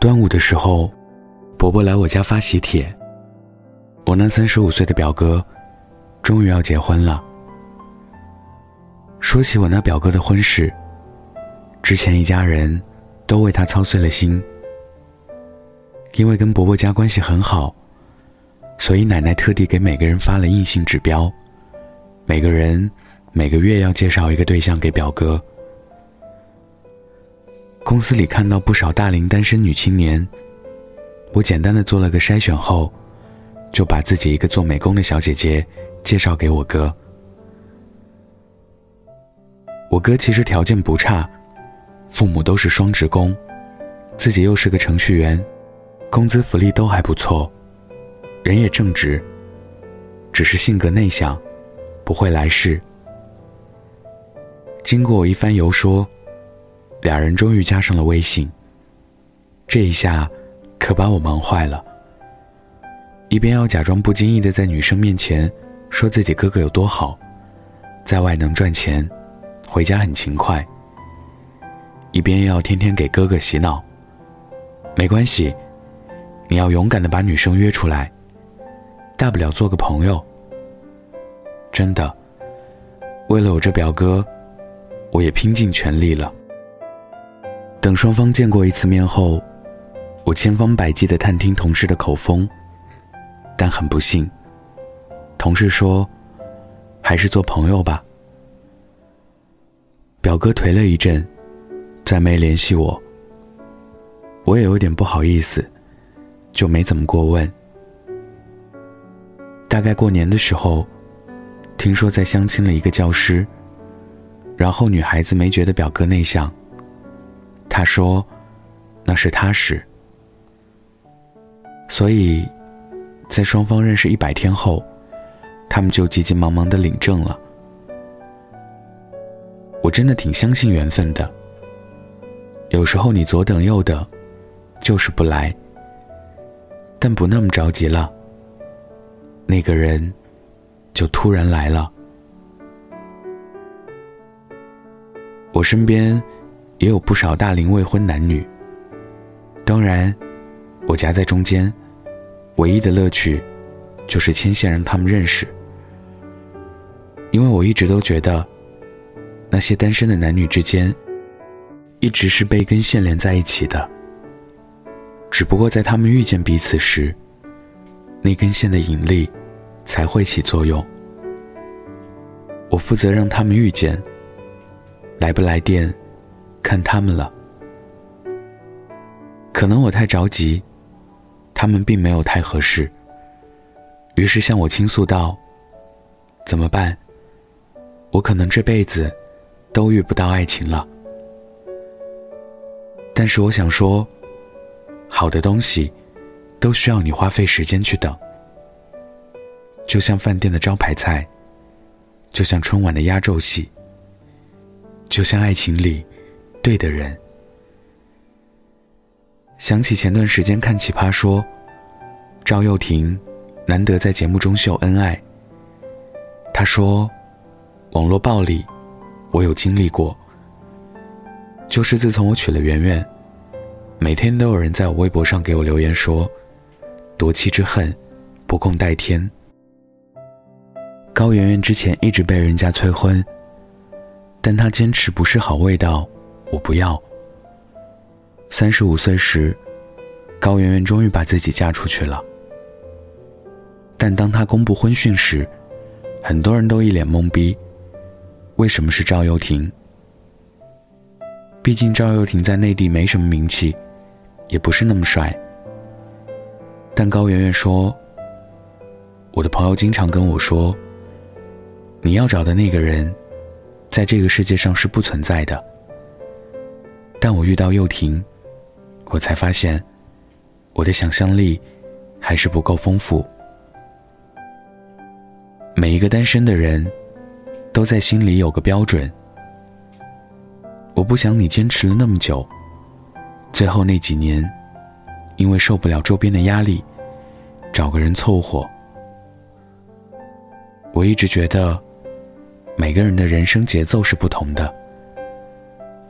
端午的时候，伯伯来我家发喜帖。我那三十五岁的表哥，终于要结婚了。说起我那表哥的婚事，之前一家人都为他操碎了心。因为跟伯伯家关系很好，所以奶奶特地给每个人发了硬性指标，每个人每个月要介绍一个对象给表哥。公司里看到不少大龄单身女青年，我简单的做了个筛选后，就把自己一个做美工的小姐姐介绍给我哥。我哥其实条件不差，父母都是双职工，自己又是个程序员。工资福利都还不错，人也正直，只是性格内向，不会来事。经过我一番游说，俩人终于加上了微信。这一下，可把我忙坏了。一边要假装不经意的在女生面前说自己哥哥有多好，在外能赚钱，回家很勤快，一边要天天给哥哥洗脑。没关系。你要勇敢的把女生约出来，大不了做个朋友。真的，为了我这表哥，我也拼尽全力了。等双方见过一次面后，我千方百计的探听同事的口风，但很不幸，同事说，还是做朋友吧。表哥颓了一阵，再没联系我，我也有点不好意思。就没怎么过问。大概过年的时候，听说在相亲了一个教师，然后女孩子没觉得表哥内向。他说，那是踏实。所以，在双方认识一百天后，他们就急急忙忙的领证了。我真的挺相信缘分的。有时候你左等右等，就是不来。但不那么着急了，那个人就突然来了。我身边也有不少大龄未婚男女，当然，我夹在中间，唯一的乐趣就是牵线让他们认识。因为我一直都觉得，那些单身的男女之间，一直是被一根线连在一起的。只不过在他们遇见彼此时，那根线的引力才会起作用。我负责让他们遇见，来不来电，看他们了。可能我太着急，他们并没有太合适，于是向我倾诉道：“怎么办？我可能这辈子都遇不到爱情了。”但是我想说。好的东西，都需要你花费时间去等。就像饭店的招牌菜，就像春晚的压轴戏，就像爱情里对的人。想起前段时间看《奇葩说》，赵又廷难得在节目中秀恩爱。他说：“网络暴力，我有经历过。就是自从我娶了圆圆。”每天都有人在我微博上给我留言说：“夺妻之恨，不共戴天。”高圆圆之前一直被人家催婚，但她坚持不是好味道，我不要。三十五岁时，高圆圆终于把自己嫁出去了。但当她公布婚讯时，很多人都一脸懵逼：为什么是赵又廷？毕竟赵又廷在内地没什么名气。也不是那么帅，但高圆圆说：“我的朋友经常跟我说，你要找的那个人，在这个世界上是不存在的。但我遇到幼婷，我才发现，我的想象力还是不够丰富。每一个单身的人，都在心里有个标准。我不想你坚持了那么久。”最后那几年，因为受不了周边的压力，找个人凑合。我一直觉得，每个人的人生节奏是不同的，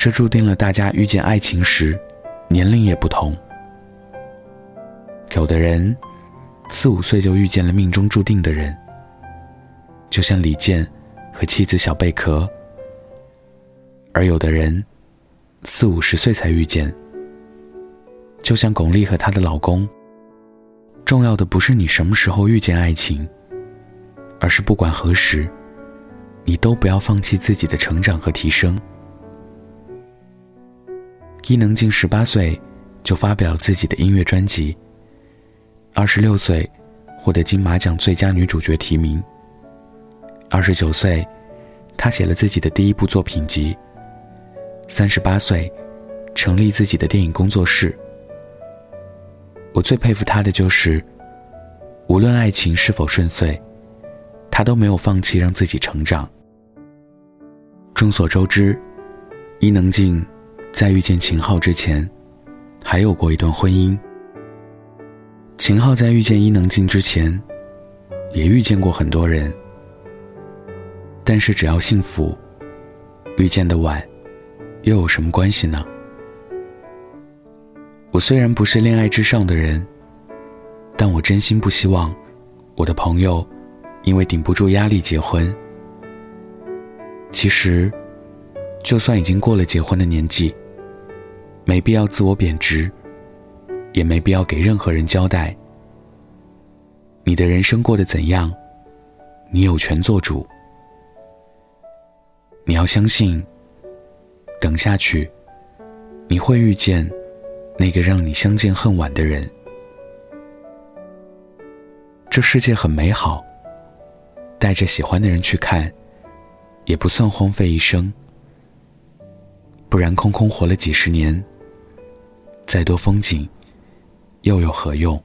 这注定了大家遇见爱情时，年龄也不同。有的人四五岁就遇见了命中注定的人，就像李健和妻子小贝壳；而有的人四五十岁才遇见，就像巩俐和她的老公。重要的不是你什么时候遇见爱情，而是不管何时，你都不要放弃自己的成长和提升。伊能静十八岁就发表了自己的音乐专辑，二十六岁获得金马奖最佳女主角提名。二十九岁，她写了自己的第一部作品集。三十八岁，成立自己的电影工作室。我最佩服她的就是，无论爱情是否顺遂，她都没有放弃让自己成长。众所周知，伊能静在遇见秦昊之前，还有过一段婚姻。秦昊在遇见伊能静之前，也遇见过很多人。但是只要幸福，遇见的晚，又有什么关系呢？我虽然不是恋爱至上的人，但我真心不希望我的朋友因为顶不住压力结婚。其实，就算已经过了结婚的年纪，没必要自我贬值，也没必要给任何人交代。你的人生过得怎样，你有权做主。你要相信，等下去，你会遇见那个让你相见恨晚的人。这世界很美好，带着喜欢的人去看，也不算荒废一生。不然空空活了几十年，再多风景，又有何用？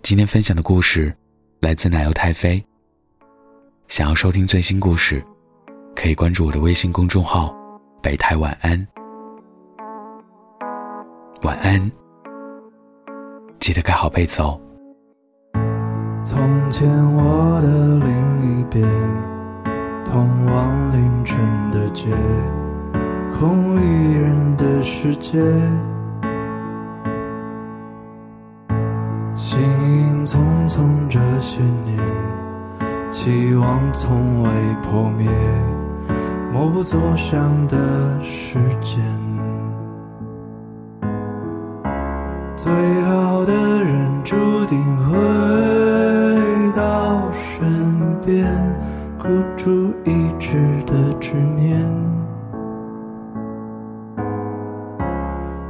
今天分享的故事来自奶油太妃。想要收听最新故事，可以关注我的微信公众号“北台晚安”。晚安，记得盖好被子哦。从前我的另一边，通往凌晨的街，空无一人的世界，行影匆匆这些年。期望从未破灭，默不作响的时间。最好的人注定回到身边，孤注一掷的执念。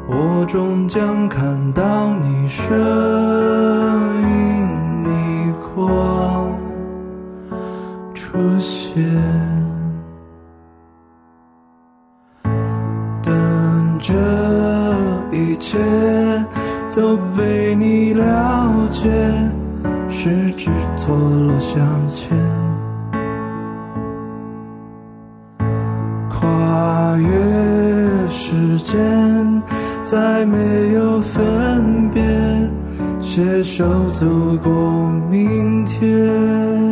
我终将看到你身影逆光。出现，等这一切都被你了解，十指错落相牵，跨越时间，再没有分别，携手走过明天。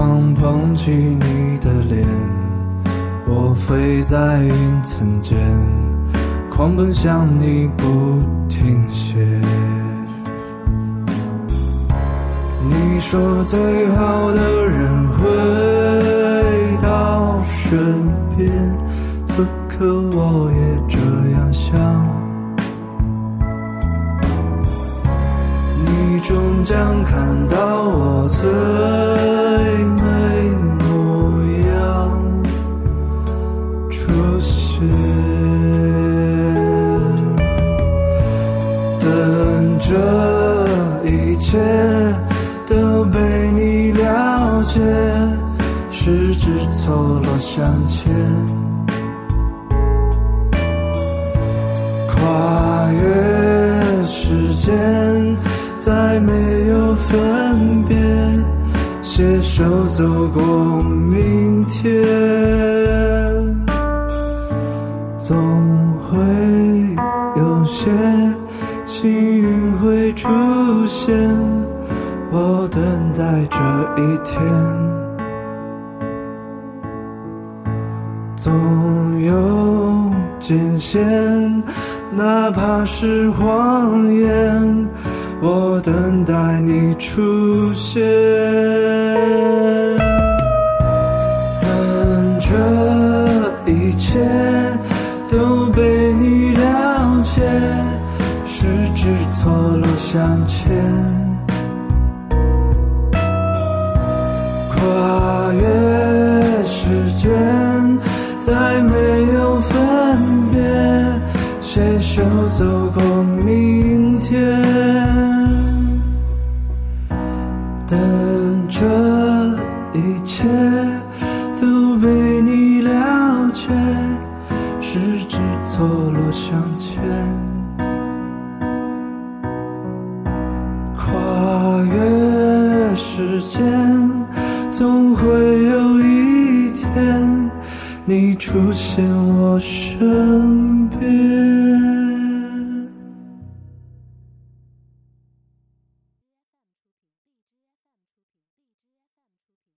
光捧起你的脸，我飞在云层间，狂奔向你不停歇。你说最好的人会。身边，此刻我也这样想。终将看到我最美模样出现等这一切都被你了解十指错落相牵跨越时间再没有分别，携手走过明天，总会有些幸运会出现，我等待这一天。总有艰险，哪怕是谎言，我等待你出现。等这一切都被你了解，十指错落相牵，跨越时间。再没有分别，携手走过越时间，总会有一天。你出现我身边。